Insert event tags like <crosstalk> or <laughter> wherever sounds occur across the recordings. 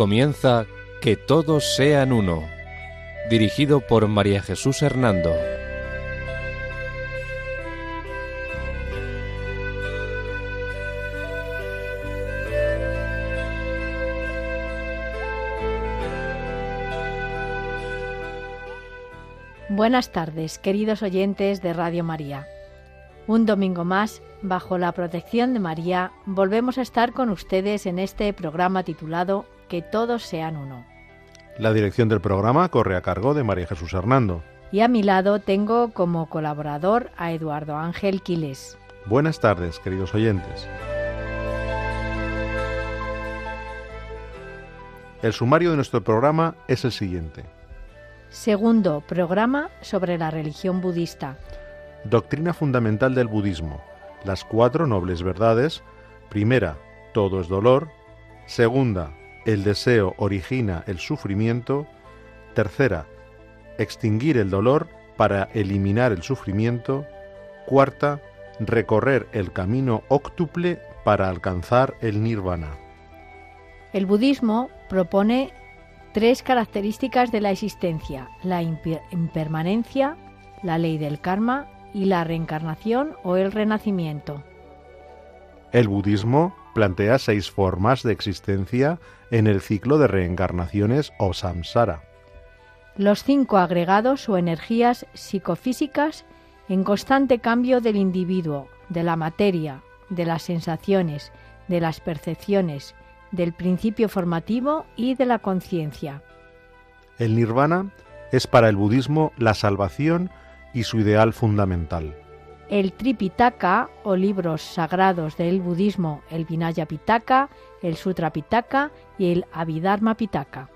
Comienza Que todos sean uno, dirigido por María Jesús Hernando. Buenas tardes, queridos oyentes de Radio María. Un domingo más, bajo la protección de María, volvemos a estar con ustedes en este programa titulado Que todos sean uno. La dirección del programa corre a cargo de María Jesús Hernando. Y a mi lado tengo como colaborador a Eduardo Ángel Quiles. Buenas tardes, queridos oyentes. El sumario de nuestro programa es el siguiente. Segundo programa sobre la religión budista. Doctrina fundamental del budismo. Las cuatro nobles verdades. Primera, todo es dolor. Segunda, el deseo origina el sufrimiento. Tercera, extinguir el dolor para eliminar el sufrimiento. Cuarta, recorrer el camino óctuple para alcanzar el nirvana. El budismo propone tres características de la existencia, la impermanencia, la ley del karma y la reencarnación o el renacimiento. El budismo plantea seis formas de existencia en el ciclo de reencarnaciones o samsara. Los cinco agregados o energías psicofísicas en constante cambio del individuo, de la materia, de las sensaciones, de las percepciones, del principio formativo y de la conciencia. El nirvana es para el budismo la salvación y su ideal fundamental. El Tripitaka o libros sagrados del budismo, el Vinaya Pitaka, el Sutra Pitaka y el Abhidharma Pitaka.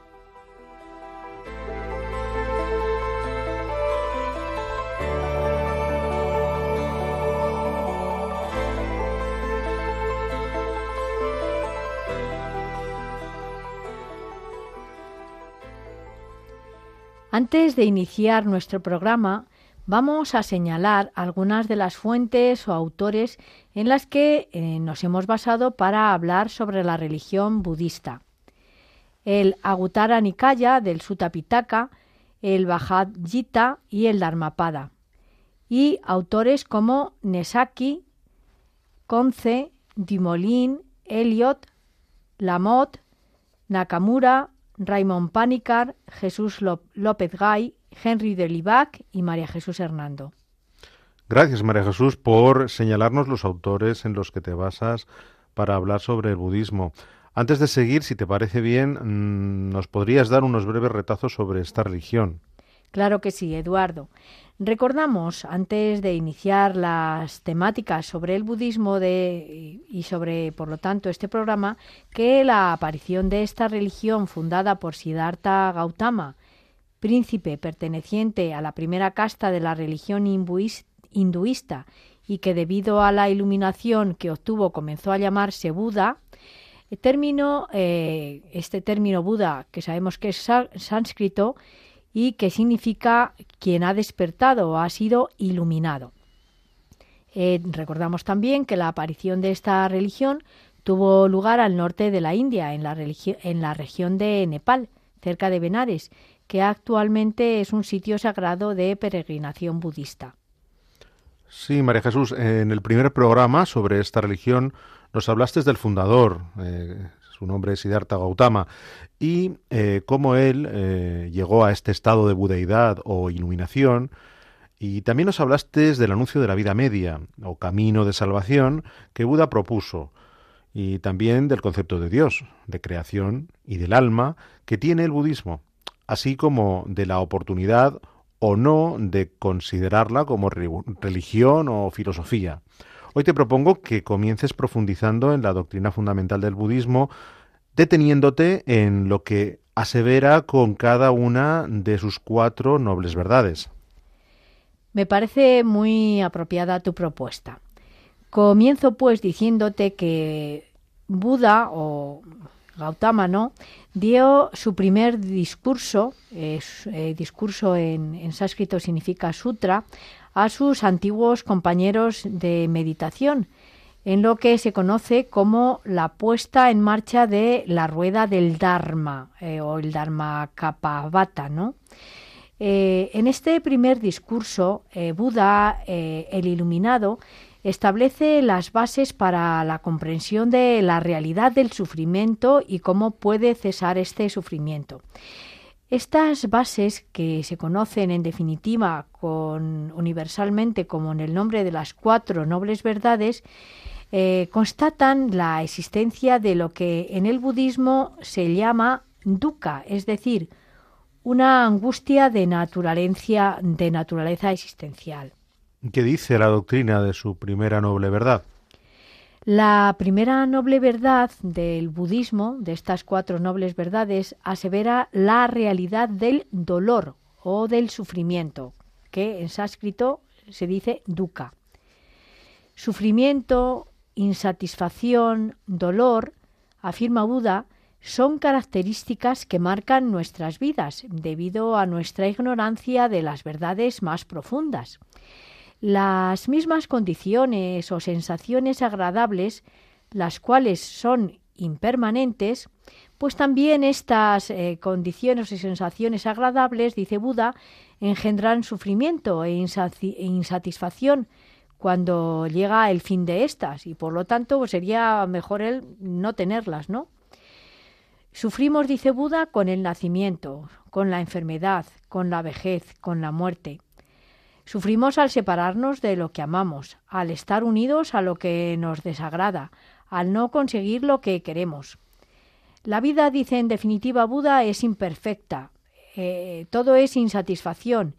Antes de iniciar nuestro programa, vamos a señalar algunas de las fuentes o autores en las que eh, nos hemos basado para hablar sobre la religión budista. El Agutara Nikaya del Sutta Pitaka, el Bhagavad Gita y el Dharmapada. Y autores como Nesaki, Conce, Dumoulin, Eliot, Lamotte, Nakamura, Raymond Panicar, Jesús López Gay, Henry de Libac y María Jesús Hernando. Gracias, María Jesús, por señalarnos los autores en los que te basas para hablar sobre el budismo. Antes de seguir, si te parece bien, mm, nos podrías dar unos breves retazos sobre esta religión. Claro que sí, Eduardo. Recordamos, antes de iniciar las temáticas sobre el budismo de, y sobre, por lo tanto, este programa, que la aparición de esta religión fundada por Siddhartha Gautama, príncipe perteneciente a la primera casta de la religión hinduista y que debido a la iluminación que obtuvo comenzó a llamarse Buda, término, eh, este término Buda, que sabemos que es sánscrito, y que significa quien ha despertado o ha sido iluminado. Eh, recordamos también que la aparición de esta religión tuvo lugar al norte de la India, en la, en la región de Nepal, cerca de Benares, que actualmente es un sitio sagrado de peregrinación budista. Sí, María Jesús, en el primer programa sobre esta religión nos hablaste del fundador, eh, su nombre es Siddhartha Gautama, y eh, cómo él eh, llegó a este estado de budeidad o iluminación. Y también nos hablaste del anuncio de la vida media o camino de salvación que Buda propuso, y también del concepto de Dios, de creación y del alma que tiene el budismo, así como de la oportunidad o no de considerarla como religión o filosofía. Hoy te propongo que comiences profundizando en la doctrina fundamental del budismo, deteniéndote en lo que asevera con cada una de sus cuatro nobles verdades. Me parece muy apropiada tu propuesta. Comienzo pues diciéndote que Buda o Gautama, ¿no? Dio su primer discurso, eh, discurso en, sánscrito significa sutra, a sus antiguos compañeros de meditación, en lo que se conoce como la puesta en marcha de la rueda del Dharma eh, o el Dharma Kapavata, ¿no? Eh, en este primer discurso, Buda, el iluminado, establece las bases para la comprensión de la realidad del sufrimiento y cómo puede cesar este sufrimiento. Estas bases, que se conocen en definitiva con, universalmente como en el nombre de las cuatro nobles verdades, eh, constatan la existencia de lo que en el budismo se llama dukkha, es decir, una angustia de naturaleza, de naturaleza existencial. ¿Qué dice la doctrina de su primera noble verdad? La primera noble verdad del budismo, de estas cuatro nobles verdades, asevera la realidad del dolor o del sufrimiento, que en sánscrito se dice dukkha. Sufrimiento, insatisfacción, dolor, afirma Buda, son características que marcan nuestras vidas debido a nuestra ignorancia de las verdades más profundas. Las mismas condiciones o sensaciones agradables, las cuales son impermanentes, pues también estas eh, condiciones y sensaciones agradables, dice Buda, engendran sufrimiento e, e insatisfacción cuando llega el fin de estas y por lo tanto pues, sería mejor el no tenerlas, ¿no? Sufrimos, dice Buda, con el nacimiento, con la enfermedad, con la vejez, con la muerte. Sufrimos al separarnos de lo que amamos, al estar unidos a lo que nos desagrada, al no conseguir lo que queremos. La vida, dice en definitiva Buda, es imperfecta, eh, todo es insatisfacción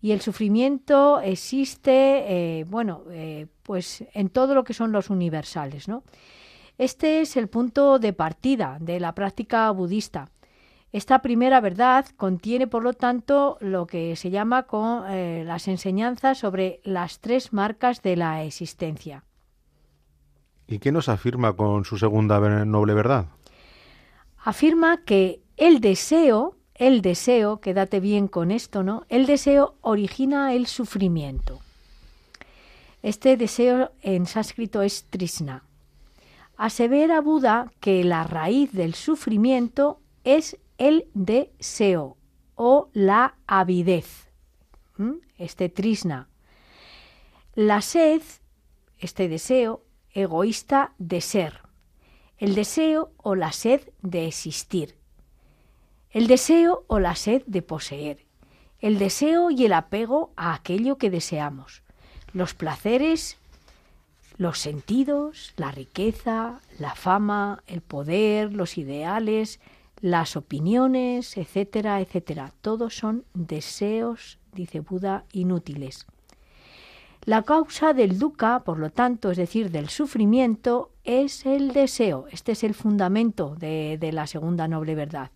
y el sufrimiento existe, eh, bueno, eh, pues en todo lo que son los universales, ¿no? Este es el punto de partida de la práctica budista. Esta primera verdad contiene, por lo tanto, lo que se llama con, eh, las enseñanzas sobre las tres marcas de la existencia. ¿Y qué nos afirma con su segunda noble verdad? Afirma que el deseo el deseo, quédate bien con esto, ¿no? El deseo origina el sufrimiento. Este deseo en sánscrito es trisna. Asevera Buda que la raíz del sufrimiento es el deseo o la avidez. Este trisna. La sed, este deseo egoísta de ser. El deseo o la sed de existir el deseo o la sed de poseer, el deseo y el apego a aquello que deseamos, los placeres, los sentidos, la riqueza, la fama, el poder, los ideales, las opiniones, etcétera, etcétera. Todos son deseos, dice Buda, inútiles. La causa del dukkha, por lo tanto, es decir, del sufrimiento, es el deseo. Este es el fundamento de, de la segunda noble verdad.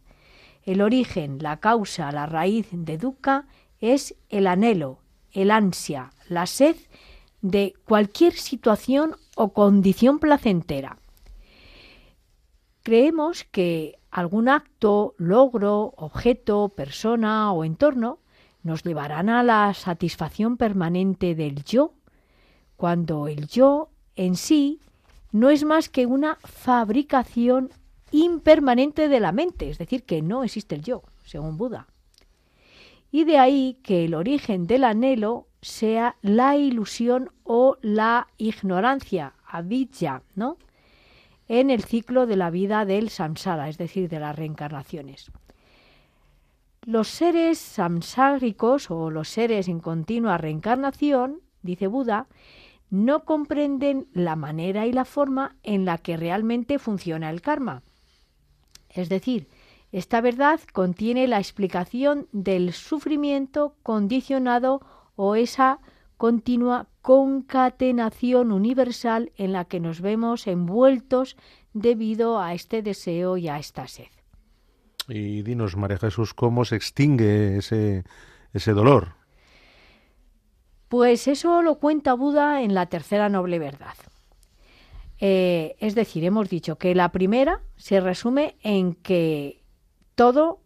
El origen, la causa, la raíz de dukkha es el anhelo, el ansia, la sed de cualquier situación o condición placentera. Creemos que algún acto, logro, objeto, persona o entorno nos llevarán a la satisfacción permanente del yo, cuando el yo en sí no es más que una fabricación impermanente de la mente, es decir, que no existe el yo, según Buda. Y de ahí que el origen del anhelo sea la ilusión o la ignorancia, avidya, ¿no? En el ciclo de la vida del samsara, es decir, de las reencarnaciones. Los seres samsáricos o los seres en continua reencarnación, dice Buda, no comprenden la manera y la forma en la que realmente funciona el karma es decir, esta verdad contiene la explicación del sufrimiento condicionado o esa continua concatenación universal en la que nos vemos envueltos debido a este deseo y a esta sed. Y dinos, María Jesús, ¿cómo se extingue ese, ese dolor? Pues eso lo cuenta Buda en la tercera noble verdad. Eh, es decir, hemos dicho que la primera se resume en que todo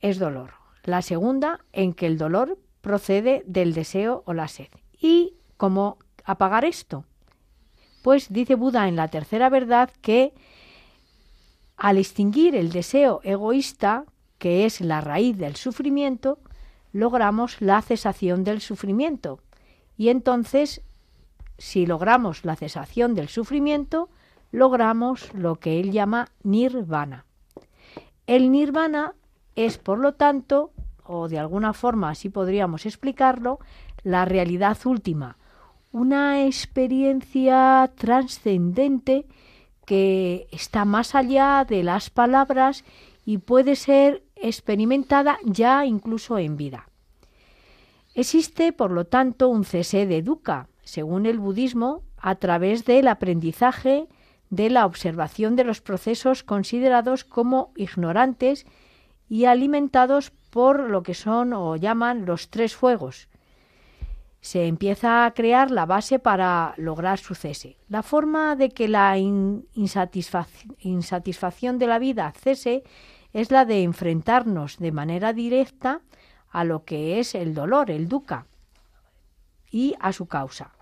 es dolor. La segunda, en que el dolor procede del deseo o la sed. ¿Y cómo apagar esto? Pues dice Buda en la tercera verdad que al extinguir el deseo egoísta, que es la raíz del sufrimiento, logramos la cesación del sufrimiento. Y entonces, si logramos la cesación del sufrimiento, logramos lo que él llama nirvana. El nirvana es, por lo tanto, o de alguna forma así podríamos explicarlo, la realidad última, una experiencia trascendente que está más allá de las palabras y puede ser experimentada ya incluso en vida. Existe, por lo tanto, un cese de dukkha, según el budismo, a través del aprendizaje de la observación de los procesos considerados como ignorantes y alimentados por lo que son o llaman los tres fuegos. Se empieza a crear la base para lograr su cese. La forma de que la insatisfacción de la vida cese es la de enfrentarnos de manera directa a lo que es el dolor, el dukkha, y a su causa.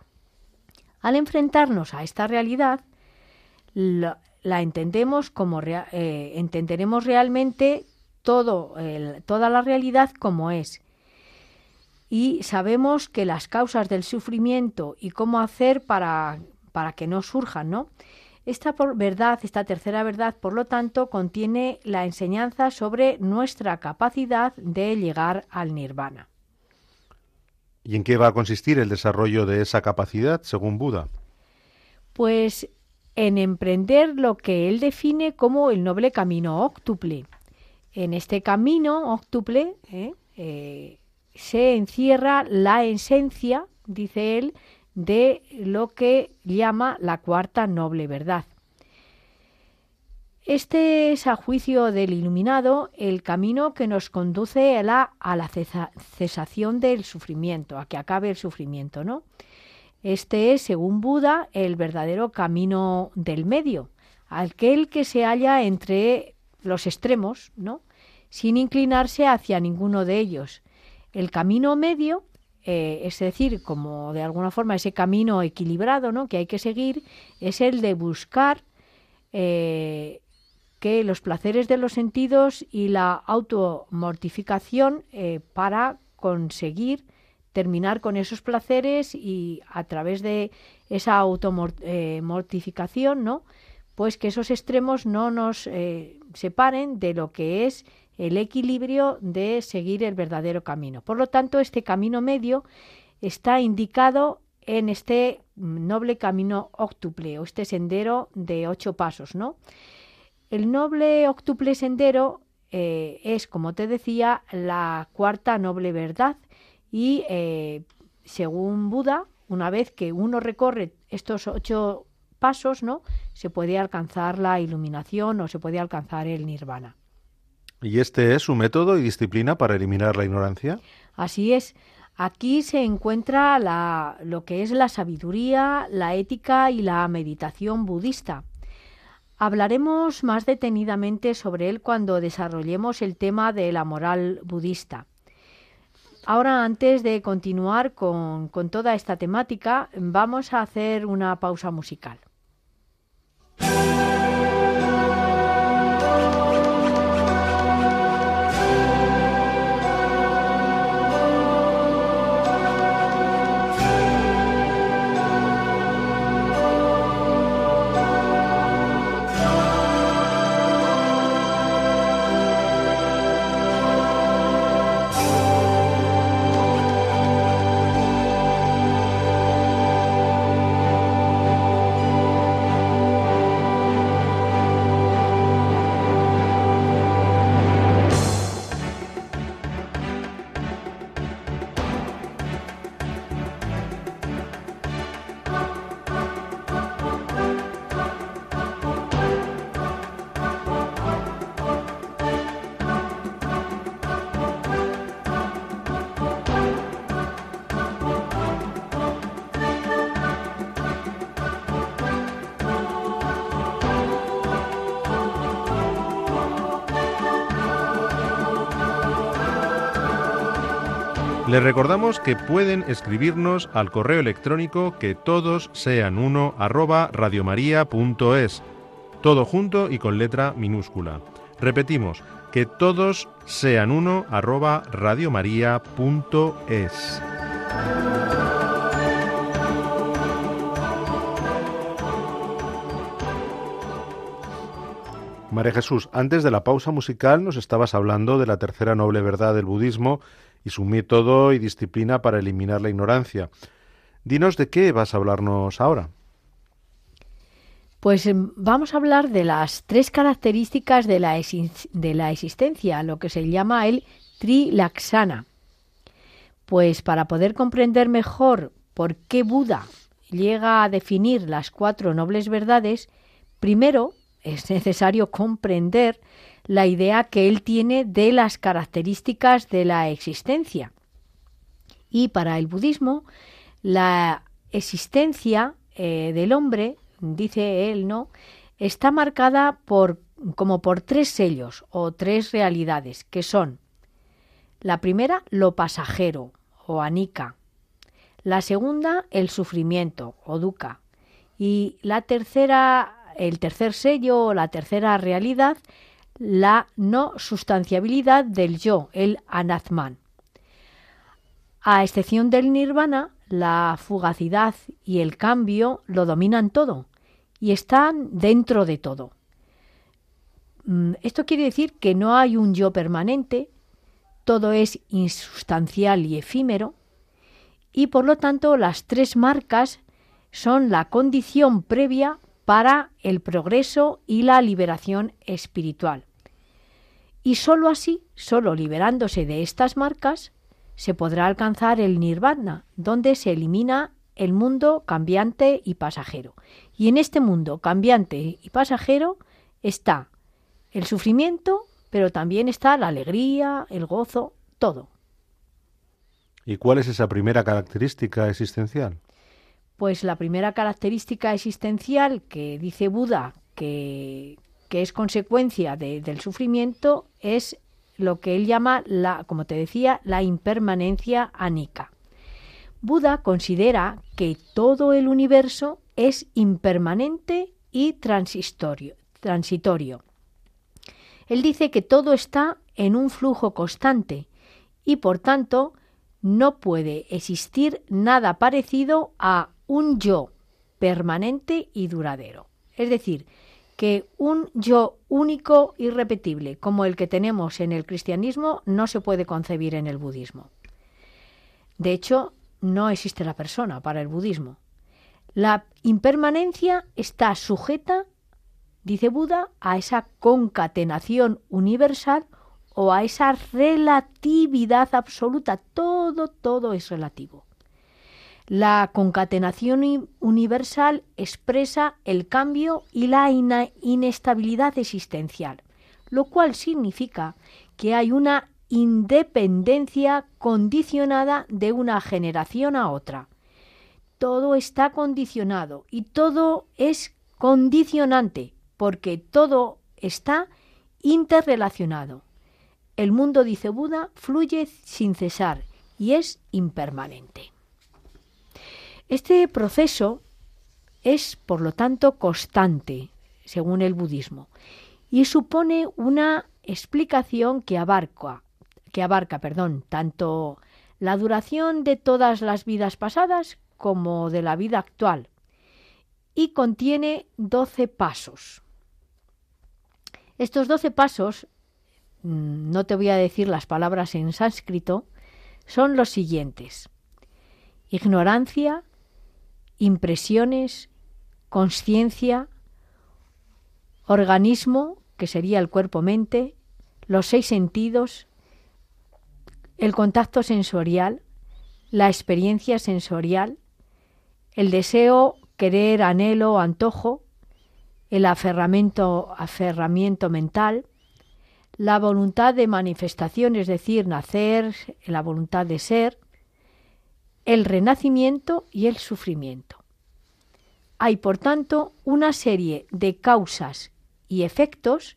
Al enfrentarnos a esta realidad, la, entendemos como eh, entenderemos realmente toda la realidad como es. Y sabemos que las causas del sufrimiento y cómo hacer para, para que no surjan, ¿no? Esta verdad, esta tercera verdad, por lo tanto, contiene la enseñanza sobre nuestra capacidad de llegar al nirvana. ¿Y en qué va a consistir el desarrollo de esa capacidad, según Buda? Pues en emprender lo que él define como el noble camino óctuple. En este camino óctuple ¿eh? Eh, se encierra la esencia, dice él, de lo que llama la cuarta noble verdad. Este es a juicio del iluminado el camino que nos conduce a la, a la cesación del sufrimiento, a que acabe el sufrimiento, ¿no? Este es, según Buda, el verdadero camino del medio, aquel que se halla entre los extremos, ¿no? sin inclinarse hacia ninguno de ellos. El camino medio, eh, es decir, como de alguna forma ese camino equilibrado ¿no? que hay que seguir, es el de buscar eh, que los placeres de los sentidos y la automortificación eh, para conseguir terminar con esos placeres y a través de esa automortificación, ¿no? Pues que esos extremos no nos separen de lo que es el equilibrio de seguir el verdadero camino. Por lo tanto, este camino medio está indicado en este noble camino octuple o este sendero de ocho pasos, ¿no? El noble octuple sendero eh, es, como te decía, la cuarta noble verdad y eh, según Buda, una vez que uno recorre estos ocho pasos, ¿no? Se puede alcanzar la iluminación o se puede alcanzar el nirvana. ¿Y este es su método y disciplina para eliminar la ignorancia? Así es. Aquí se encuentra la, lo que es la sabiduría, la ética y la meditación budista. Hablaremos más detenidamente sobre él cuando desarrollemos el tema de la moral budista. Ahora, antes de continuar con, con toda esta temática, vamos a hacer una pausa musical. Les recordamos que pueden escribirnos al correo electrónico que todos sean uno arroba radiomaria.es, todo junto y con letra minúscula. Repetimos, que todos sean uno arroba radiomaria.es. María Jesús, antes de la pausa musical nos estabas hablando de la tercera noble verdad del budismo y su método y disciplina para eliminar la ignorancia. Dinos de qué vas a hablarnos ahora. Pues em, vamos a hablar de las tres características de la, de la existencia, lo que se llama el trilaksana. Pues para poder comprender mejor por qué Buda llega a definir las cuatro nobles verdades, primero es necesario comprender la idea que él tiene de las características de la existencia. Y para el budismo, la existencia eh, del hombre, dice él, ¿no? está marcada por como por tres sellos o tres realidades, que son la primera, lo pasajero o anika, la segunda, el sufrimiento o dukkha, y la tercera, el tercer sello o la tercera realidad, la no sustanciabilidad del yo, el anatman. A excepción del nirvana, la fugacidad y el cambio lo dominan todo y están dentro de todo. Mm, esto quiere decir que no hay un yo permanente, todo es insustancial y efímero, y por lo tanto las tres marcas son la condición previa para el progreso y la liberación espiritual. Y sólo así, sólo liberándose de estas marcas, se podrá alcanzar el nirvana, donde se elimina el mundo cambiante y pasajero. Y en este mundo cambiante y pasajero está el sufrimiento, pero también está la alegría, el gozo, todo. ¿Y cuál es esa primera característica existencial? Pues la primera característica existencial que dice Buda que, que es consecuencia del sufrimiento es lo que él llama, la, como te decía, la impermanencia anika. Buda considera que todo el universo es impermanente y transitorio. Él dice que todo está en un flujo constante y por tanto no puede existir nada parecido a un yo permanente y duradero. Es decir, que un yo único, irrepetible, como el que tenemos en el cristianismo, no se puede concebir en el budismo. De hecho, no existe la persona para el budismo. La impermanencia está sujeta, dice Buda, a esa concatenación universal o a esa relatividad absoluta. Todo, todo es relativo. La concatenación universal expresa el cambio y la inestabilidad existencial, lo cual significa que hay una independencia condicionada de una generación a otra. Todo está condicionado y todo es condicionante porque todo está interrelacionado. El mundo, dice Buda, fluye sin cesar y es impermanente. Este proceso es, por lo tanto, constante, según el budismo, y supone una explicación que abarca, que abarca perdón, tanto la duración de todas las vidas pasadas como de la vida actual, y contiene doce pasos. Estos doce pasos, mm, no te voy a decir las palabras en sánscrito, son los siguientes. Ignorancia, impresiones, conciencia, organismo, que sería el cuerpo-mente, los seis sentidos, el contacto sensorial, la experiencia sensorial, el deseo, querer, anhelo, antojo, el aferramiento, aferramiento mental, la voluntad de manifestación, es decir, nacer, la voluntad de ser, el renacimiento y el sufrimiento. Hay, por tanto, una serie de causas y efectos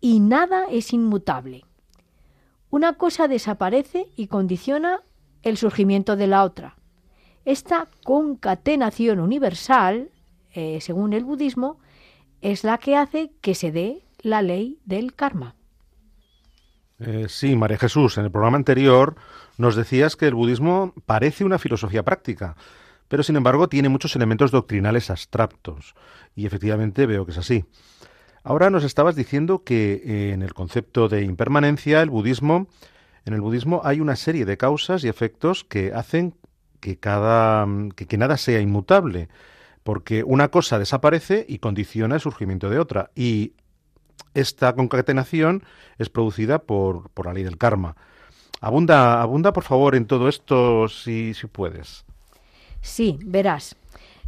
y nada es inmutable. una cosa desaparece y condiciona el surgimiento de la otra. Esta concatenación universal, eh, según el budismo, es la que hace que se dé la ley del karma. Eh, sí, María Jesús, en el programa anterior nos decías que el budismo parece una filosofía práctica, pero sin embargo tiene muchos elementos doctrinales abstractos, y efectivamente veo que es así. Ahora nos estabas diciendo que eh, en el concepto de impermanencia, el budismo, en el budismo hay una serie de causas y efectos que hacen que cada que nada sea inmutable, porque una cosa desaparece y condiciona el surgimiento de otra, y esta concatenación es producida por, por la ley del karma. Abunda, abunda, por favor, en todo esto, si, si puedes. Sí, verás.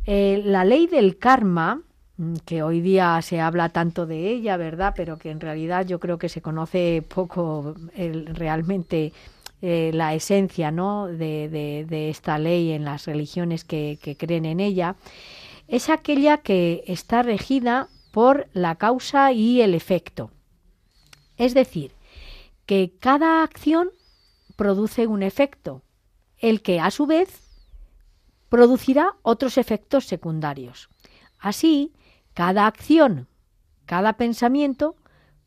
Eh, la ley del karma, mm, que hoy día se habla tanto de ella, ¿verdad? Pero que en realidad yo creo que se conoce poco realmente eh, la esencia ¿no? de, de, esta ley en las religiones que, que creen en ella, es aquella que está regida por la causa y el efecto. Es decir, que cada acción produce un efecto, el que a su vez producirá otros efectos secundarios. Así, cada acción, cada pensamiento,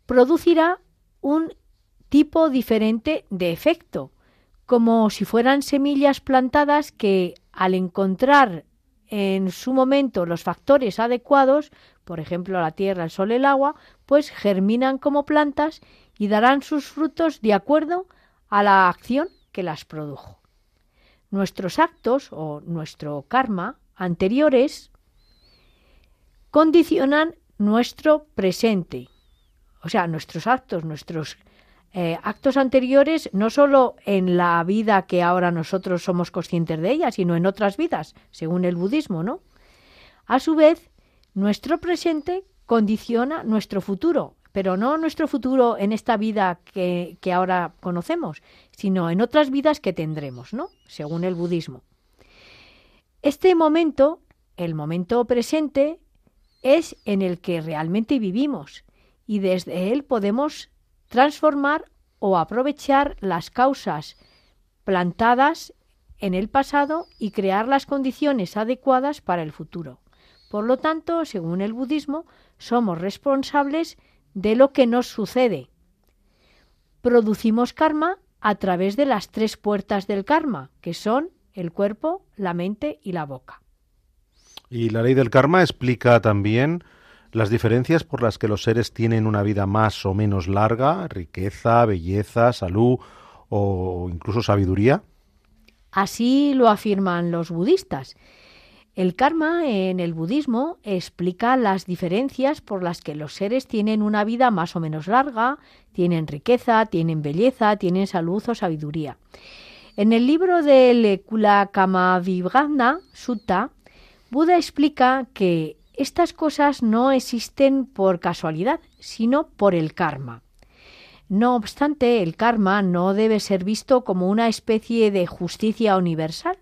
producirá un tipo diferente de efecto, como si fueran semillas plantadas que, al encontrar en su momento los factores adecuados, por ejemplo la tierra, el sol, el agua, pues germinan como plantas y darán sus frutos de acuerdo a la acción que las produjo. Nuestros actos o nuestro karma anteriores condicionan nuestro presente. O sea, nuestros actos, nuestros eh, actos anteriores, no solo en la vida que ahora nosotros somos conscientes de ella, sino en otras vidas, según el budismo, ¿no? A su vez, nuestro presente condiciona nuestro futuro, pero no nuestro futuro en esta vida que, que, ahora conocemos, sino en otras vidas que tendremos, ¿no? Según el budismo. Este momento, el momento presente, es en el que realmente vivimos y desde él podemos transformar o aprovechar las causas plantadas en el pasado y crear las condiciones adecuadas para el futuro. Por lo tanto, según el budismo, somos responsables de lo que nos sucede. Producimos karma a través de las tres puertas del karma, que son el cuerpo, la mente y la boca. Y la ley del karma explica también las diferencias por las que los seres tienen una vida más o menos larga, riqueza, belleza, salud o incluso sabiduría. Así lo afirman los budistas. El karma en el budismo explica las diferencias por las que los seres tienen una vida más o menos larga, tienen riqueza, tienen belleza, tienen salud o sabiduría. En el libro del Kulakamavibhagna Sutta, Buda explica que estas cosas no existen por casualidad, sino por el karma. No obstante, el karma no debe ser visto como una especie de justicia universal,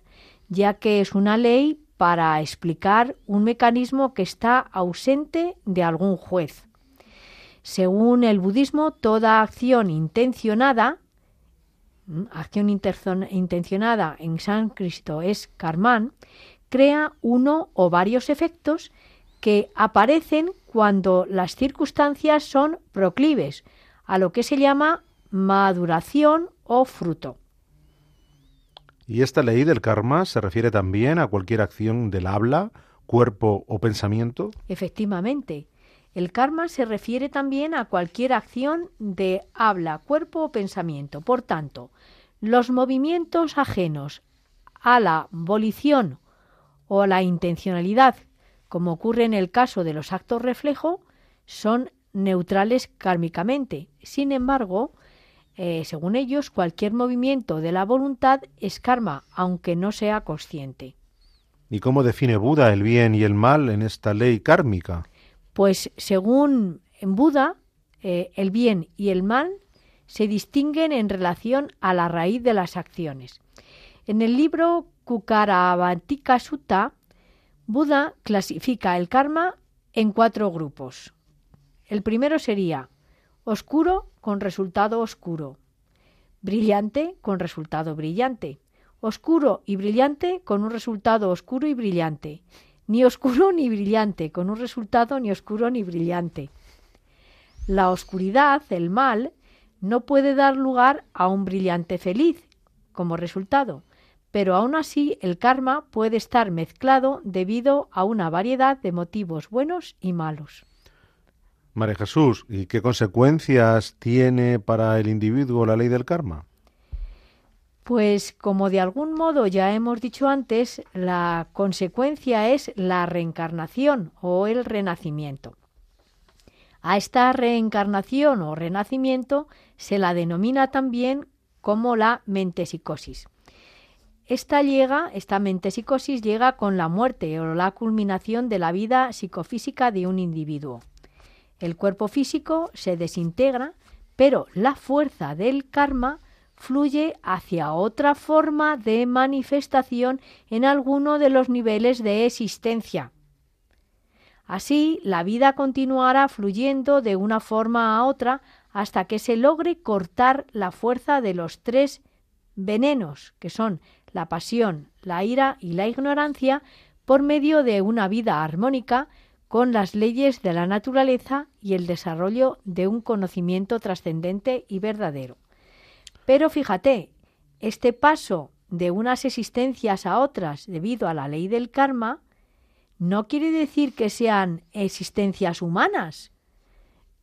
ya que es una ley para explicar un mecanismo que está ausente de algún juez. Según el budismo, toda acción intencionada, acción intencionada en sánscrito es karman, crea uno o varios efectos que aparecen cuando las circunstancias son proclives, a lo que se llama maduración o fruto. Y esta ley del karma se refiere también a cualquier acción del habla, cuerpo o pensamiento. Efectivamente. El karma se refiere también a cualquier acción de habla, cuerpo o pensamiento. Por tanto, los movimientos ajenos a la volición o a la intencionalidad, como ocurre en el caso de los actos reflejo, son neutrales kármicamente. Sin embargo, eh, según ellos, cualquier movimiento de la voluntad es karma, aunque no sea consciente. ¿Y cómo define Buda el bien y el mal en esta ley kármica? Pues según Buda, eh, el bien y el mal se distinguen en relación a la raíz de las acciones. En el libro Kukaravantika Sutta, Buda clasifica el karma en cuatro grupos. El primero sería oscuro con resultado oscuro, brillante con resultado brillante, oscuro y brillante con un resultado oscuro y brillante, ni oscuro ni brillante con un resultado ni oscuro ni brillante. La oscuridad, el mal, no puede dar lugar a un brillante feliz como resultado, pero aún así el karma puede estar mezclado debido a una variedad de motivos buenos y malos. María Jesús, ¿y qué consecuencias tiene para el individuo la ley del karma? Pues como de algún modo ya hemos dicho antes, la consecuencia es la reencarnación o el renacimiento. A esta reencarnación o renacimiento se la denomina también como la mentesicosis. Esta llega, esta mentesicosis llega con la muerte o la culminación de la vida psicofísica de un individuo. El cuerpo físico se desintegra, pero la fuerza del karma fluye hacia otra forma de manifestación en alguno de los niveles de existencia. Así, la vida continuará fluyendo de una forma a otra hasta que se logre cortar la fuerza de los tres venenos, que son la pasión, la ira y la ignorancia, por medio de una vida armónica con las leyes de la naturaleza y el desarrollo de un conocimiento trascendente y verdadero. Pero fíjate, este paso de unas existencias a otras debido a la ley del karma no quiere decir que sean existencias humanas.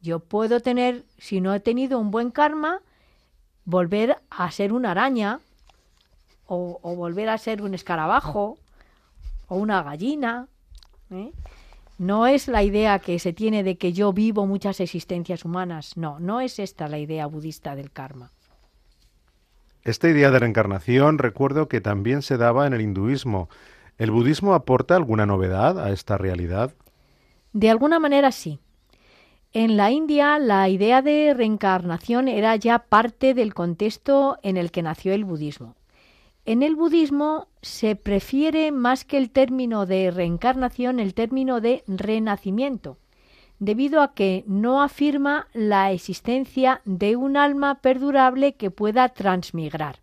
Yo puedo tener, si no he tenido un buen karma, volver a ser una araña o, volver a ser un escarabajo o una gallina. ¿eh? No es la idea que se tiene de que yo vivo muchas existencias humanas. No, no es esta la idea budista del karma. Esta idea de reencarnación recuerdo que también se daba en el hinduismo. ¿El budismo aporta alguna novedad a esta realidad? De alguna manera sí. En la India la idea de reencarnación era ya parte del contexto en el que nació el budismo. En el budismo se prefiere más que el término de reencarnación el término de renacimiento, debido a que no afirma la existencia de un alma perdurable que pueda transmigrar.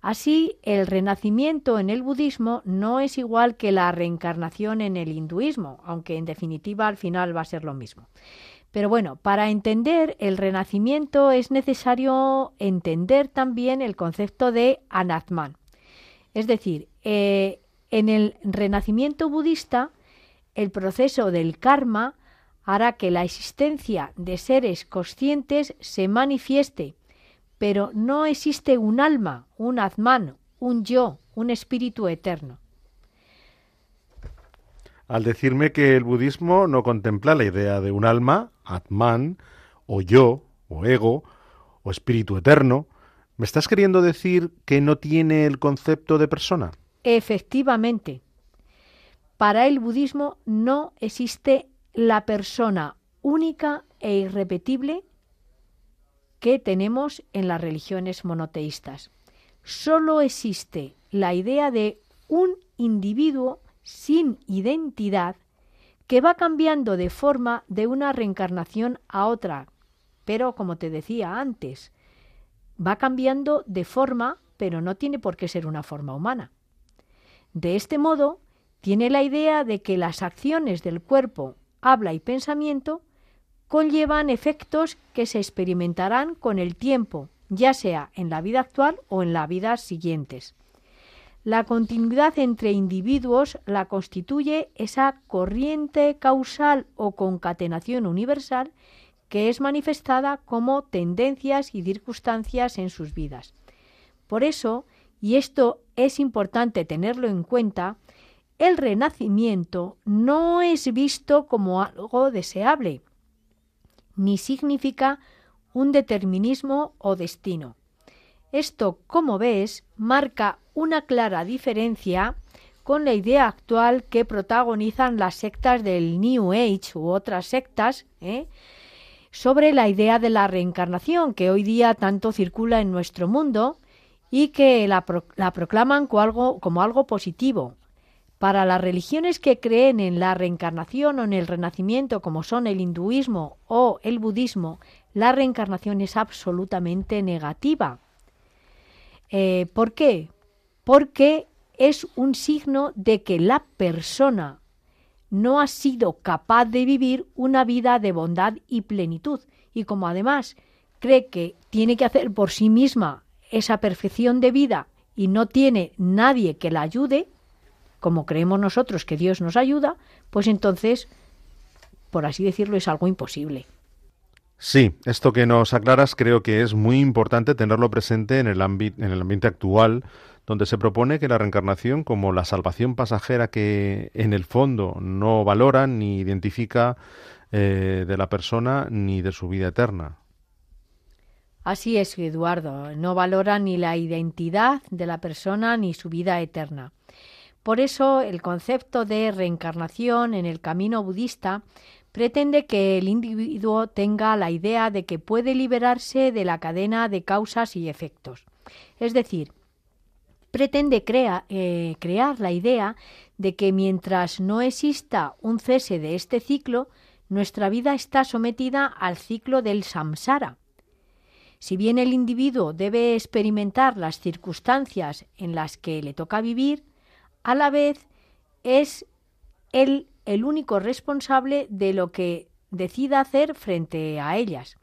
Así, el renacimiento en el budismo no es igual que la reencarnación en el hinduismo, aunque en definitiva al final va a ser lo mismo. Pero bueno, para entender el renacimiento es necesario entender también el concepto de anatman. Es decir, eh, en el renacimiento budista, el proceso del karma hará que la existencia de seres conscientes se manifieste, pero no existe un alma, un atman, un yo, un espíritu eterno. Al decirme que el budismo no contempla la idea de un alma, atman, o yo, o ego, o espíritu eterno, ¿me estás queriendo decir que no tiene el concepto de persona? Efectivamente. Para el budismo no existe la persona única e irrepetible que tenemos en las religiones monoteístas. Solo existe la idea de un individuo sin identidad que va cambiando de forma de una reencarnación a otra. Pero, como te decía antes, va cambiando de forma, pero no tiene por qué ser una forma humana. De este modo, tiene la idea de que las acciones del cuerpo habla y pensamiento conllevan efectos que se experimentarán con el tiempo, ya sea en la vida actual o en las vidas siguientes. La continuidad entre individuos la constituye esa corriente causal o concatenación universal que es manifestada como tendencias y circunstancias en sus vidas. Por eso, y esto es importante tenerlo en cuenta, el renacimiento no es visto como algo deseable, ni significa un determinismo o destino. Esto, como ves, marca una clara diferencia con la idea actual que protagonizan las sectas del New Age u otras sectas ¿eh? sobre la idea de la reencarnación que hoy día tanto circula en nuestro mundo y que la, proclaman como algo positivo, para las religiones que creen en la reencarnación o en el renacimiento, como son el hinduismo o el budismo, la reencarnación es absolutamente negativa. Eh, ¿Por qué? Porque es un signo de que la persona no ha sido capaz de vivir una vida de bondad y plenitud. Y como además cree que tiene que hacer por sí misma esa perfección de vida y no tiene nadie que la ayude, como creemos nosotros que Dios nos ayuda, pues entonces, por así decirlo, es algo imposible. Sí, esto que nos aclaras creo que es muy importante tenerlo presente en el, en el ambiente actual, donde se propone que la reencarnación, como la salvación pasajera que en el fondo no valora ni identifica eh, de la persona ni de su vida eterna. Así es, Eduardo, no valora ni la identidad de la persona ni su vida eterna. Por eso el concepto de reencarnación en el camino budista pretende que el individuo tenga la idea de que puede liberarse de la cadena de causas y efectos. Es decir, pretende eh, crear la idea de que mientras no exista un cese de este ciclo, nuestra vida está sometida al ciclo del samsara. Si bien el individuo debe experimentar las circunstancias en las que le toca vivir, a la vez es él el único responsable de lo que decida hacer frente a ellas,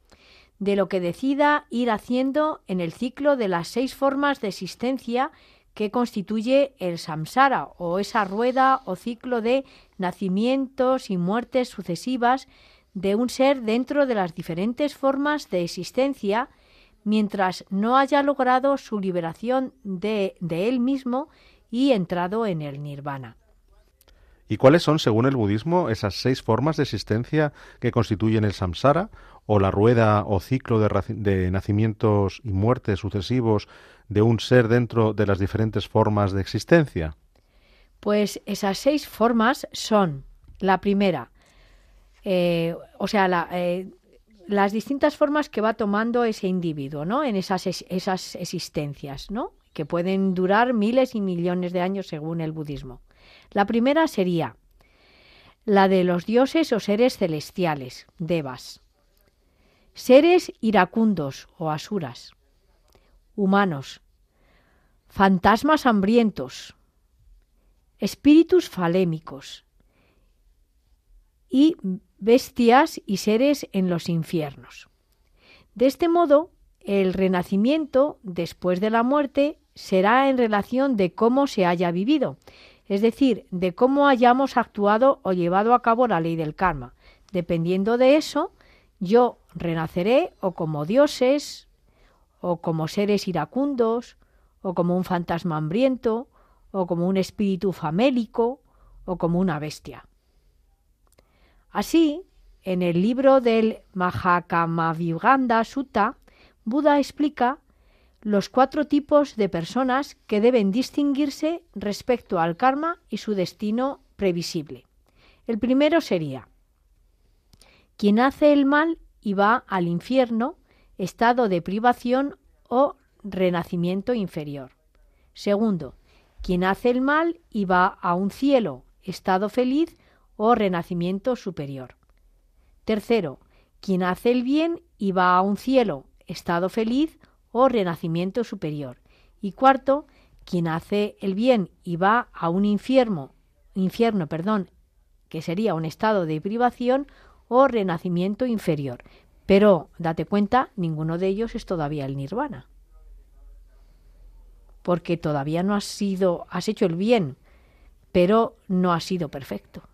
de lo que decida ir haciendo en el ciclo de las seis formas de existencia que constituye el samsara o esa rueda o ciclo de nacimientos y muertes sucesivas de un ser dentro de las diferentes formas de existencia mientras no haya logrado su liberación de, de él mismo y entrado en el nirvana. ¿Y cuáles son, según el budismo, esas seis formas de existencia que constituyen el samsara, o la rueda o ciclo de, nacimientos y muertes sucesivos de un ser dentro de las diferentes formas de existencia? Pues esas seis formas son, la primera, eh, o sea, eh, las distintas formas que va tomando ese individuo, ¿no? En esas, esas existencias, ¿no? Que pueden durar miles y millones de años según el budismo. La primera sería la de los dioses o seres celestiales, devas. Seres iracundos o asuras. Humanos. Fantasmas hambrientos. Espíritus falémicos. Y bestias y seres en los infiernos. De este modo, el renacimiento después de la muerte será en relación de cómo se haya vivido, es decir, de cómo hayamos actuado o llevado a cabo la ley del karma. Dependiendo de eso, yo renaceré o como dioses, o como seres iracundos, o como un fantasma hambriento, o como un espíritu famélico, o como una bestia. Así, en el libro del Mahakamaviganda Sutta, Buda explica los cuatro tipos de personas que deben distinguirse respecto al karma y su destino previsible. El primero sería quien hace el mal y va al infierno, estado de privación o renacimiento inferior. Segundo, quien hace el mal y va a un cielo, estado feliz o renacimiento superior. Tercero, quien hace el bien y va a un cielo, estado feliz o renacimiento superior. Y cuarto, quien hace el bien y va a un infierno, infierno, perdón, que sería un estado de privación o renacimiento inferior. Pero date cuenta, ninguno de ellos es todavía el nirvana. Porque todavía no has sido, has hecho el bien, pero no has sido perfecto.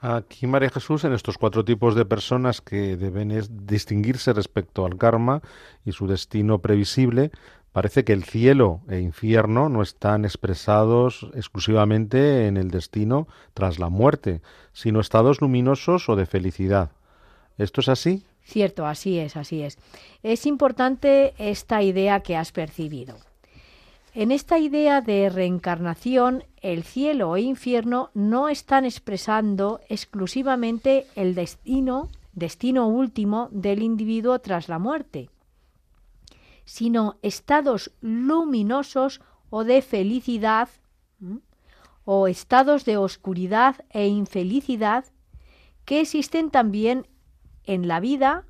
Aquí, María Jesús, en estos cuatro tipos de personas que deben distinguirse respecto al karma y su destino previsible, parece que el cielo e infierno no están expresados exclusivamente en el destino tras la muerte, sino estados luminosos o de felicidad. ¿Esto es así? Cierto, así es, así es. Es importante esta idea que has percibido. En esta idea de reencarnación, el cielo e infierno no están expresando exclusivamente el destino, destino último del individuo tras la muerte, sino estados luminosos o de felicidad o estados de oscuridad e infelicidad que existen también en la vida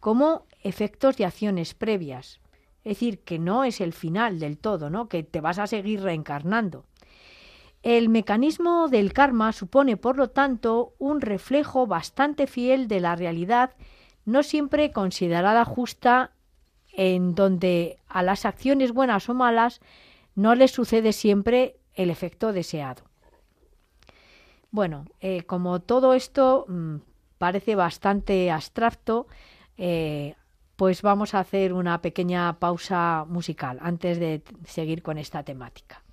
como efectos de acciones previas. Es decir, que no es el final del todo, ¿no? que te vas a seguir reencarnando. El mecanismo del karma supone, por lo tanto, un reflejo bastante fiel de la realidad, no siempre considerada justa, en donde a las acciones buenas o malas no les sucede siempre el efecto deseado. Bueno, eh, como todo esto mm, parece bastante abstracto, eh, pues vamos a hacer una pequeña pausa musical antes de seguir con esta temática.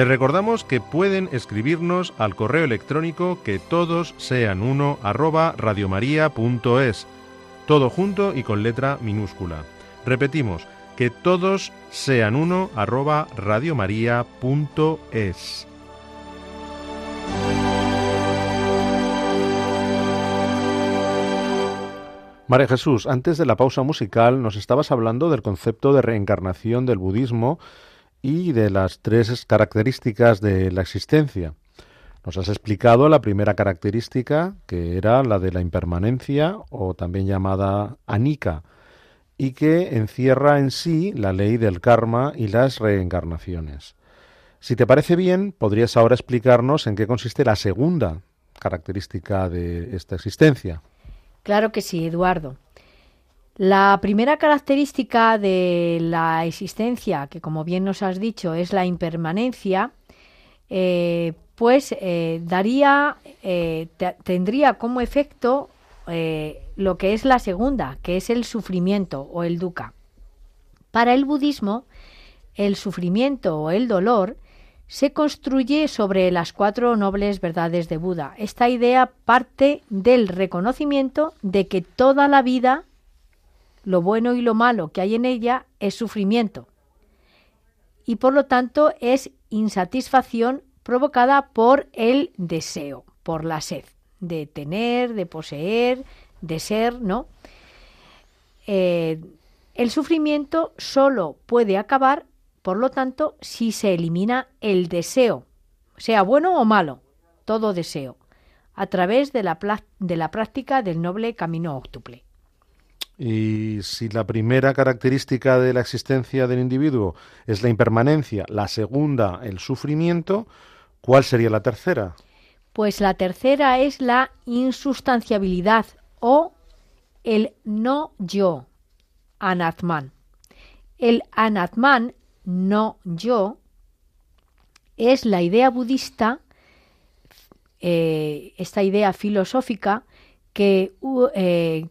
Les recordamos que pueden escribirnos al correo electrónico que todos sean uno arroba todo junto y con letra minúscula. Repetimos, que todos sean uno arroba. María Jesús, antes de la pausa musical nos estabas hablando del concepto de reencarnación del budismo y de las tres características de la existencia. Nos has explicado la primera característica, que era la de la impermanencia, o también llamada anika, y que encierra en sí la ley del karma y las reencarnaciones. Si te parece bien, podrías ahora explicarnos en qué consiste la segunda característica de esta existencia. Claro que sí, Eduardo. La primera característica de la existencia, que como bien nos has dicho es la impermanencia, eh, pues eh, daría, eh, tendría como efecto lo que es la segunda, que es el sufrimiento o el dukkha. Para el budismo, el sufrimiento o el dolor se construye sobre las cuatro nobles verdades de Buda. Esta idea parte del reconocimiento de que toda la vida lo bueno y lo malo que hay en ella es sufrimiento y por lo tanto es insatisfacción provocada por el deseo, por la sed de tener, de poseer, de ser, ¿no? Eh, el sufrimiento solo puede acabar, por lo tanto, si se elimina el deseo, sea bueno o malo, todo deseo, a través de la, de la práctica del noble camino óctuple. Y si la primera característica de la existencia del individuo es la impermanencia, la segunda el sufrimiento, ¿cuál sería la tercera? Pues la tercera es la insustanciabilidad o el no yo, anatman. El anatman, no yo, es la idea budista, eh, esta idea filosófica que, eh,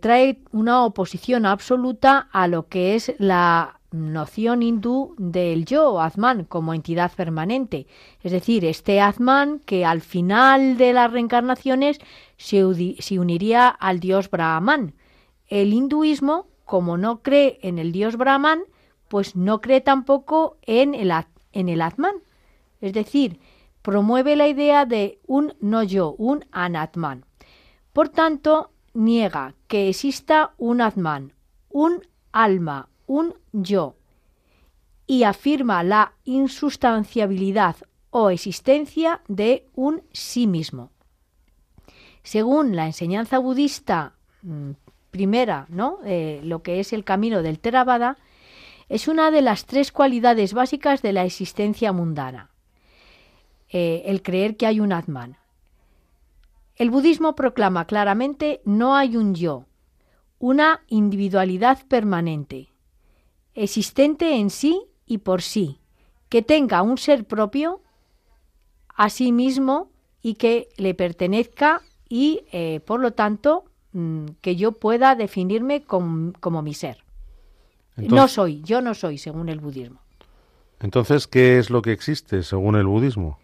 trae una oposición absoluta a lo que es la noción hindú del yo, Atman, como entidad permanente. Es decir, este Atman que al final de las reencarnaciones se, uniría al dios Brahman. El hinduismo, como no cree en el dios Brahman, pues no cree tampoco en el, en el Atman. Es decir, promueve la idea de un no yo, un anatman. Por tanto, niega que exista un Atman, un alma, un yo, y afirma la insustanciabilidad o existencia de un sí mismo. Según la enseñanza budista mm, primera, ¿no? Eh, lo que es el camino del Theravada, es una de las tres cualidades básicas de la existencia mundana. Eh, el creer que hay un Atman. El budismo proclama claramente no hay un yo, una individualidad permanente, existente en sí y por sí, que tenga un ser propio a sí mismo y que le pertenezca y, eh, por lo tanto, mm, que yo pueda definirme como mi ser. no soy, yo no soy, según el budismo. Entonces, ¿qué es lo que existe según el budismo?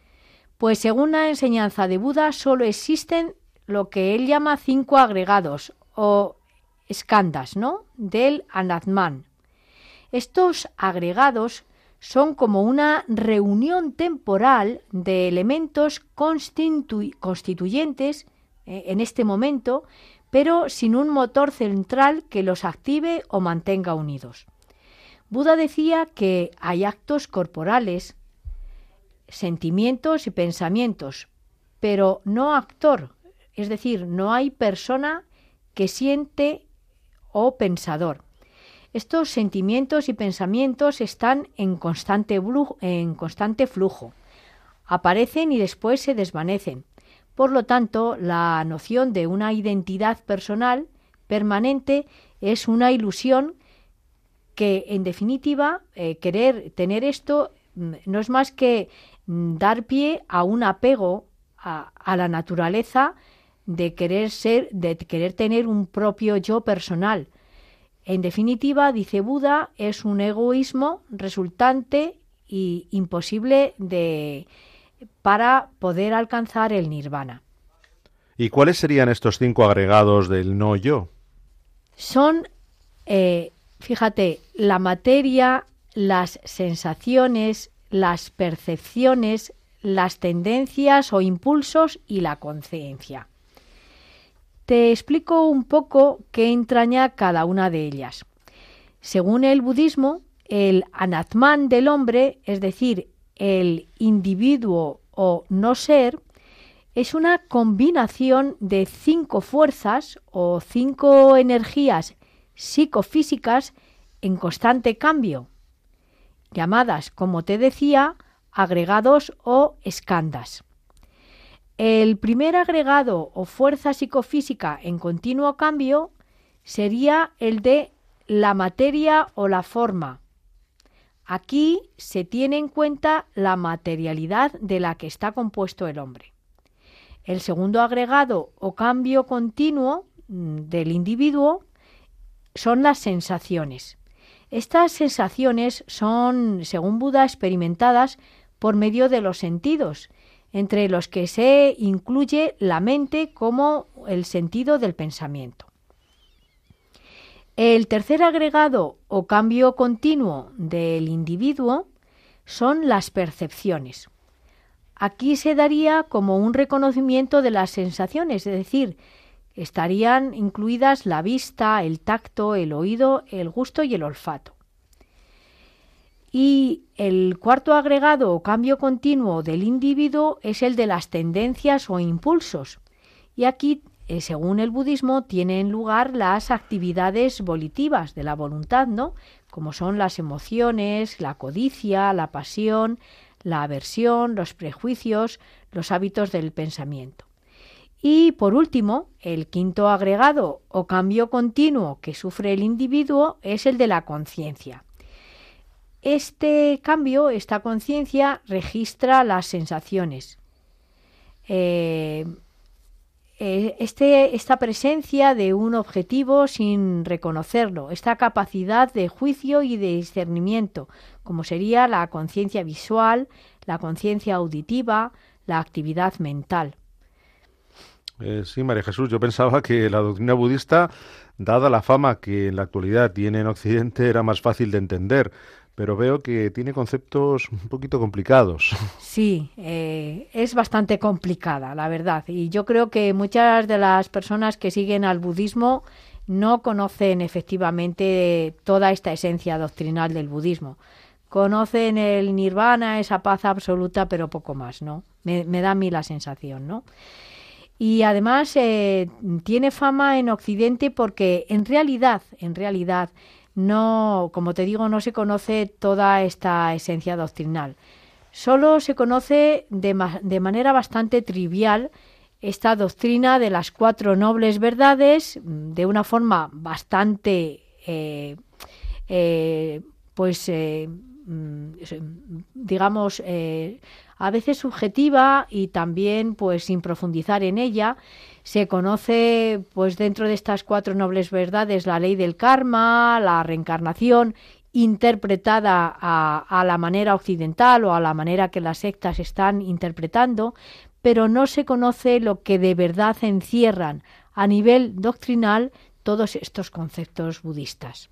Pues según la enseñanza de Buda, solo existen lo que él llama cinco agregados o escandas, ¿no? Del Anatman. Estos agregados son como una reunión temporal de elementos constituyentes eh, en este momento, pero sin un motor central que los active o mantenga unidos. Buda decía que hay actos corporales, sentimientos y pensamientos, pero no actor, es decir, no hay persona que siente o pensador. Estos sentimientos y pensamientos están en constante, en constante flujo. Aparecen y después se desvanecen. Por lo tanto, la noción de una identidad personal permanente es una ilusión que, en definitiva, eh, querer tener esto mm, no es más que dar pie a un apego a, a, la naturaleza de querer ser, de querer tener un propio yo personal, en definitiva, dice Buda, es un egoísmo resultante y imposible de para poder alcanzar el nirvana. ¿Y cuáles serían estos cinco agregados del no yo? Son, eh, fíjate, la materia, las sensaciones, las percepciones, las tendencias o impulsos y la conciencia. Te explico un poco qué entraña cada una de ellas. Según el budismo, el anatman del hombre, es decir, el individuo o no ser, es una combinación de cinco fuerzas o cinco energías psicofísicas en constante cambio, llamadas, como te decía, agregados o escandas. El primer agregado o fuerza psicofísica en continuo cambio sería el de la materia o la forma. Aquí se tiene en cuenta la materialidad de la que está compuesto el hombre. El segundo agregado o cambio continuo mm, del individuo son las sensaciones. Estas sensaciones son, según Buda, experimentadas por medio de los sentidos entre los que se incluye la mente como el sentido del pensamiento. El tercer agregado o cambio continuo del individuo son las percepciones. Aquí se daría como un reconocimiento de las sensaciones, es decir, estarían incluidas la vista, el tacto, el oído, el gusto y el olfato. Y el cuarto agregado o cambio continuo del individuo es el de las tendencias o impulsos. Y aquí, eh, según el budismo, tienen lugar las actividades volitivas de la voluntad, ¿no? Como son las emociones, la codicia, la pasión, la aversión, los prejuicios, los hábitos del pensamiento. Y por último, el quinto agregado o cambio continuo que sufre el individuo es el de la conciencia. Este cambio, esta conciencia, registra las sensaciones. Eh, eh, este, esta presencia de un objetivo sin reconocerlo, esta capacidad de juicio y de discernimiento, como sería la conciencia visual, la conciencia auditiva, la actividad mental. Eh, sí, María Jesús, yo pensaba que la doctrina budista, dada la fama que en la actualidad tiene en Occidente, era más fácil de entender pero veo que tiene conceptos un poquito complicados. Sí, eh, es bastante complicada, la verdad. Y yo creo que muchas de las personas que siguen al budismo no conocen efectivamente toda esta esencia doctrinal del budismo. Conocen el nirvana, esa paz absoluta, pero poco más, ¿no? Me, da a mí la sensación, ¿no? Y además eh, tiene fama en Occidente porque en realidad, en realidad, no, como te digo, no se conoce toda esta esencia doctrinal. Solo se conoce de, manera bastante trivial esta doctrina de las cuatro nobles verdades mm, de una forma bastante, eh, eh, pues, eh, mm, digamos, a veces subjetiva y también, pues, sin profundizar en ella se conoce, pues dentro de estas cuatro nobles verdades, la ley del karma, la reencarnación interpretada a, la manera occidental o a la manera que las sectas están interpretando, pero no se conoce lo que de verdad encierran a nivel doctrinal todos estos conceptos budistas.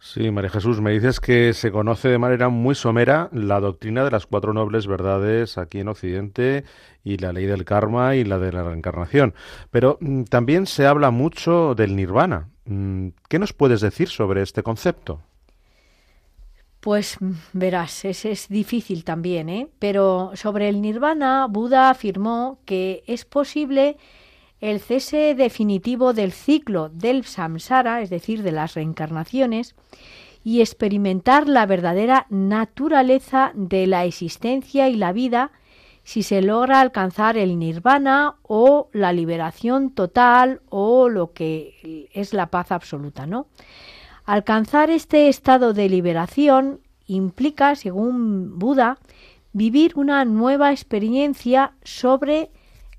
Sí, María Jesús, me dices que se conoce de manera muy somera la doctrina de las cuatro nobles verdades aquí en Occidente y la ley del karma y la de la reencarnación. Pero mm, también se habla mucho del nirvana. Mm, ¿Qué nos puedes decir sobre este concepto? Pues mm, verás, es, es difícil también, ¿eh? Pero sobre el nirvana, Buda afirmó que es posible el cese definitivo del ciclo del samsara, es decir, de las reencarnaciones, y experimentar la verdadera naturaleza de la existencia y la vida si se logra alcanzar el nirvana o la liberación total o lo que es la paz absoluta, ¿no? Alcanzar este estado de liberación implica, según Buda, vivir una nueva experiencia sobre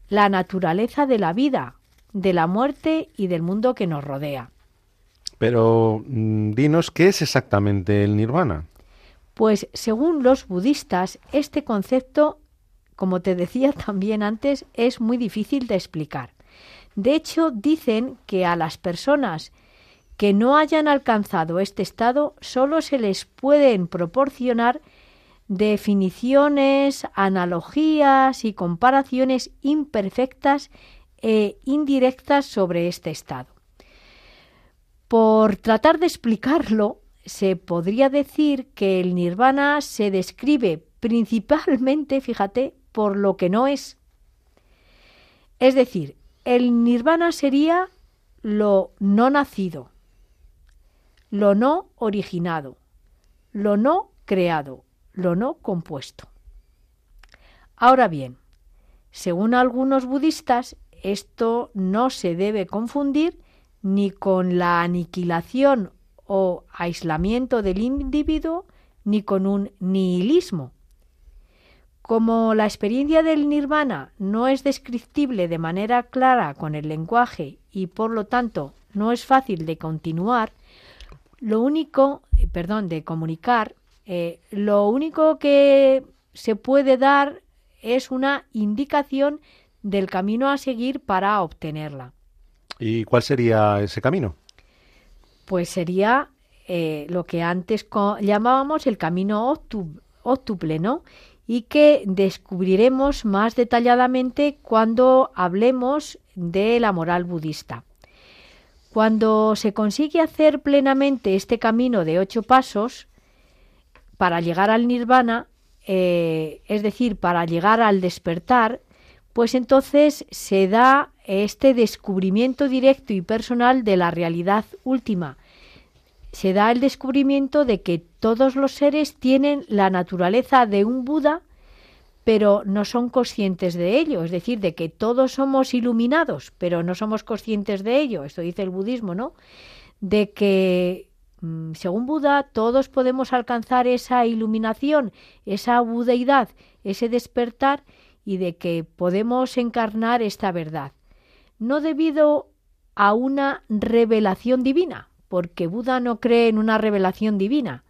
la naturaleza de la vida, de la muerte y del mundo que nos rodea. Pero mm, dinos, ¿qué es exactamente el nirvana? Pues según los budistas, este concepto, como te decía <laughs> también antes, es muy difícil de explicar. De hecho, dicen que a las personas que no hayan alcanzado este estado solo se les pueden proporcionar definiciones, analogías y comparaciones imperfectas e indirectas sobre este estado. Por tratar de explicarlo, se podría decir que el nirvana se describe principalmente, fíjate, por lo que no es. Es decir, el nirvana sería lo no nacido, lo no originado, lo no creado, lo no compuesto. Ahora bien, según algunos budistas, esto no se debe confundir ni con la aniquilación o aislamiento del individuo, ni con un nihilismo. Como la experiencia del nirvana no es descriptible de manera clara con el lenguaje y por lo tanto no es fácil de continuar, lo único, eh, perdón, de comunicar, eh, lo único que se puede dar es una indicación del camino a seguir para obtenerla. ¿Y cuál sería ese camino? Pues sería eh, lo que antes llamábamos el camino óctuple, ¿no? Y que descubriremos más detalladamente cuando hablemos de la moral budista. Cuando se consigue hacer plenamente este camino de ocho pasos, para llegar al nirvana, eh, es decir, para llegar al despertar, pues entonces se da este descubrimiento directo y personal de la realidad última. Se da el descubrimiento de que todos los seres tienen la naturaleza de un Buda, pero no son conscientes de ello, es decir, de que todos somos iluminados, pero no somos conscientes de ello, esto dice el budismo, ¿no? De que según Buda, todos podemos alcanzar esa iluminación, esa budeidad, ese despertar y de que podemos encarnar esta verdad. No debido a una revelación divina, porque Buda no cree en una revelación divina,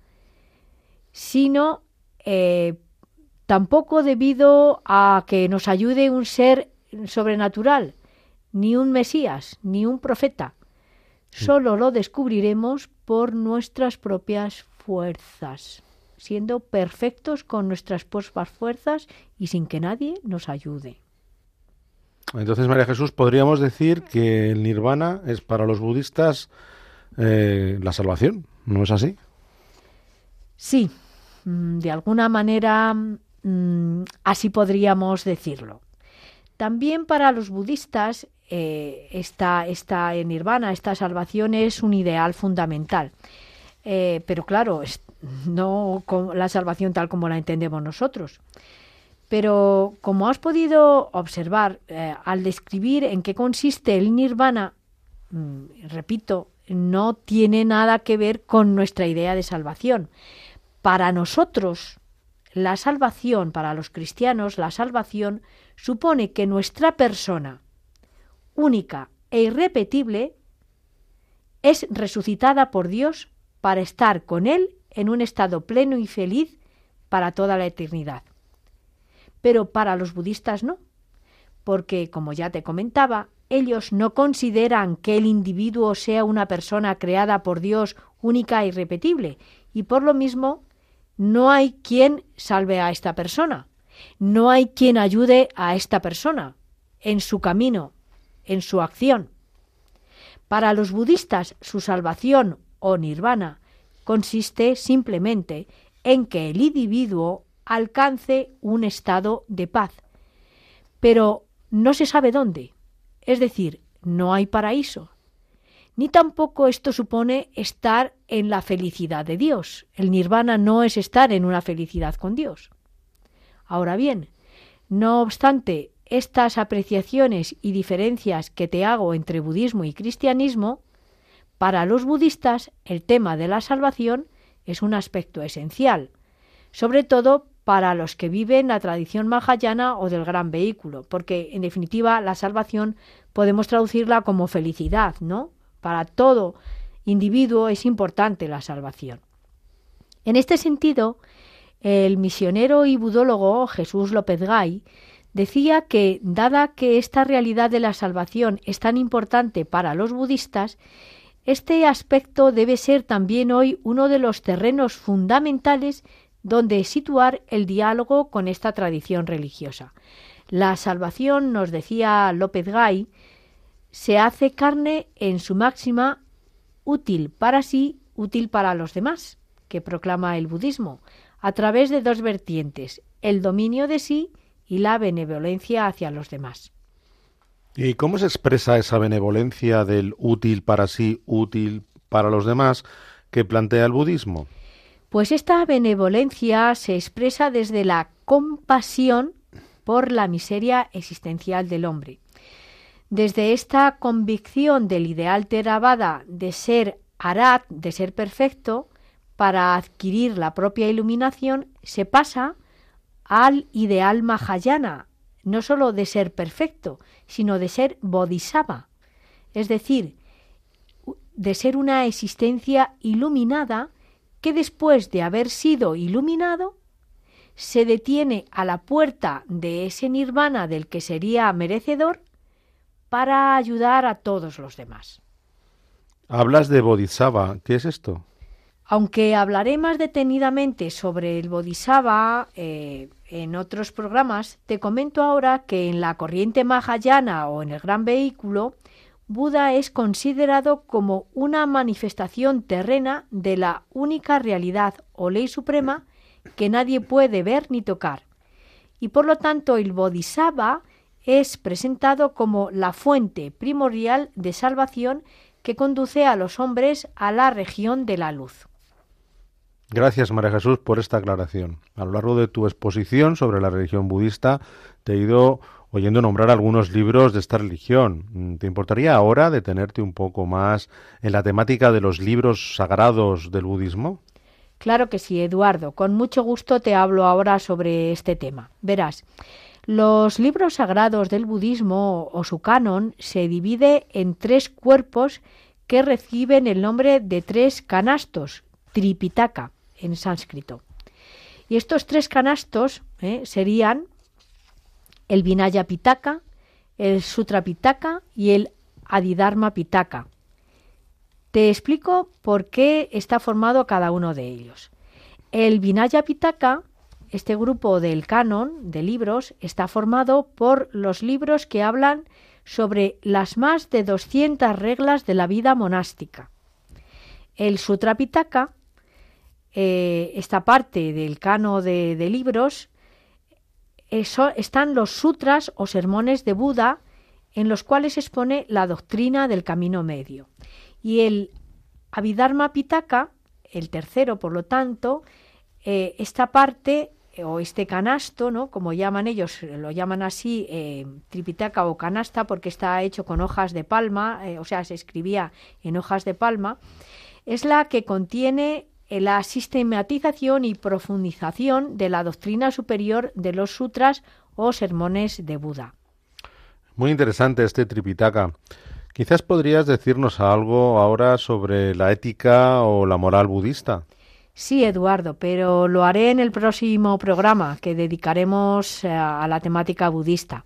sino eh, tampoco debido a que nos ayude un ser sobrenatural, ni un Mesías, ni un profeta. Solo lo descubriremos por nuestras propias fuerzas, siendo perfectos con nuestras propias fuerzas y sin que nadie nos ayude. Entonces, María Jesús, podríamos decir que el nirvana es para los budistas eh, la salvación, ¿no es así? Sí, mm, de alguna manera mm, así podríamos decirlo. También para los budistas eh, esta, esta nirvana, esta salvación es un ideal fundamental. Eh, pero claro, no la salvación tal como la entendemos nosotros. Pero como has podido observar eh, al describir en qué consiste el nirvana, mm, repito, no tiene nada que ver con nuestra idea de salvación. Para nosotros, la salvación, para los cristianos, la salvación supone que nuestra persona, única e irrepetible, es resucitada por Dios para estar con Él en un estado pleno y feliz para toda la eternidad. Pero para los budistas no, porque, como ya te comentaba, ellos no consideran que el individuo sea una persona creada por Dios única e irrepetible, y por lo mismo no hay quien salve a esta persona, no hay quien ayude a esta persona en su camino, en su acción. Para los budistas, su salvación o nirvana consiste simplemente en que el individuo alcance un estado de paz. Pero no se sabe dónde. Es decir, no hay paraíso. Ni tampoco esto supone estar en la felicidad de Dios. El nirvana no es estar en una felicidad con Dios. Ahora bien, no obstante estas apreciaciones y diferencias que te hago entre budismo y cristianismo, para los budistas el tema de la salvación es un aspecto esencial, sobre todo para los que viven la tradición mahayana o del gran vehículo, porque en definitiva la salvación podemos traducirla como felicidad, ¿no? Para todo individuo es importante la salvación. En este sentido, el misionero y budólogo Jesús López Gay decía que, dada que esta realidad de la salvación es tan importante para los budistas, este aspecto debe ser también hoy uno de los terrenos fundamentales donde situar el diálogo con esta tradición religiosa. La salvación, nos decía López Gay, se hace carne en su máxima útil para sí, útil para los demás, que proclama el budismo, a través de dos vertientes, el dominio de sí y la benevolencia hacia los demás. ¿Y cómo se expresa esa benevolencia del útil para sí, útil para los demás que plantea el budismo? Pues esta benevolencia se expresa desde la compasión por la miseria existencial del hombre. Desde esta convicción del ideal Theravada de ser Arat, de ser perfecto, para adquirir la propia iluminación, se pasa al ideal Mahayana, no sólo de ser perfecto, sino de ser bodhisattva, es decir, de ser una existencia iluminada que después de haber sido iluminado se detiene a la puerta de ese nirvana del que sería merecedor para ayudar a todos los demás. Hablas de bodhisattva, ¿qué es esto? Aunque hablaré más detenidamente sobre el bodhisattva eh, en otros programas, te comento ahora que en la corriente Mahayana o en el gran vehículo, Buda es considerado como una manifestación terrena de la única realidad o ley suprema que nadie puede ver ni tocar. Y por lo tanto el Bodhisattva es presentado como la fuente primordial de salvación que conduce a los hombres a la región de la luz. Gracias, María Jesús, por esta aclaración. A lo largo de tu exposición sobre la religión budista, te he ido oyendo nombrar algunos libros de esta religión. ¿Te importaría ahora detenerte un poco más en la temática de los libros sagrados del budismo? Claro que sí, Eduardo. Con mucho gusto te hablo ahora sobre este tema. Verás, los libros sagrados del budismo o su canon se divide en tres cuerpos que reciben el nombre de tres canastos, Tripitaka en sánscrito. Y estos tres canastos eh, serían el Vinaya Pitaka, el Sutra Pitaka y el Adidharma Pitaka. Te explico por qué está formado cada uno de ellos. El Vinaya Pitaka, este grupo del canon de libros, está formado por los libros que hablan sobre las más de 200 reglas de la vida monástica. El Sutra Pitaka eh, esta parte del cano de, libros eso, están los sutras o sermones de Buda en los cuales expone la doctrina del camino medio. Y el Abhidharma Pitaka, el tercero, por lo tanto, eh, esta parte eh, o este canasto, ¿no? como llaman ellos, lo llaman así tripitaka o canasta porque está hecho con hojas de palma, o sea, se escribía en hojas de palma, es la que contiene la sistematización y profundización de la doctrina superior de los sutras o sermones de Buda. Muy interesante este Tripitaka. Quizás podrías decirnos algo ahora sobre la ética o la moral budista. Sí, Eduardo, pero lo haré en el próximo programa que dedicaremos eh, a la temática budista.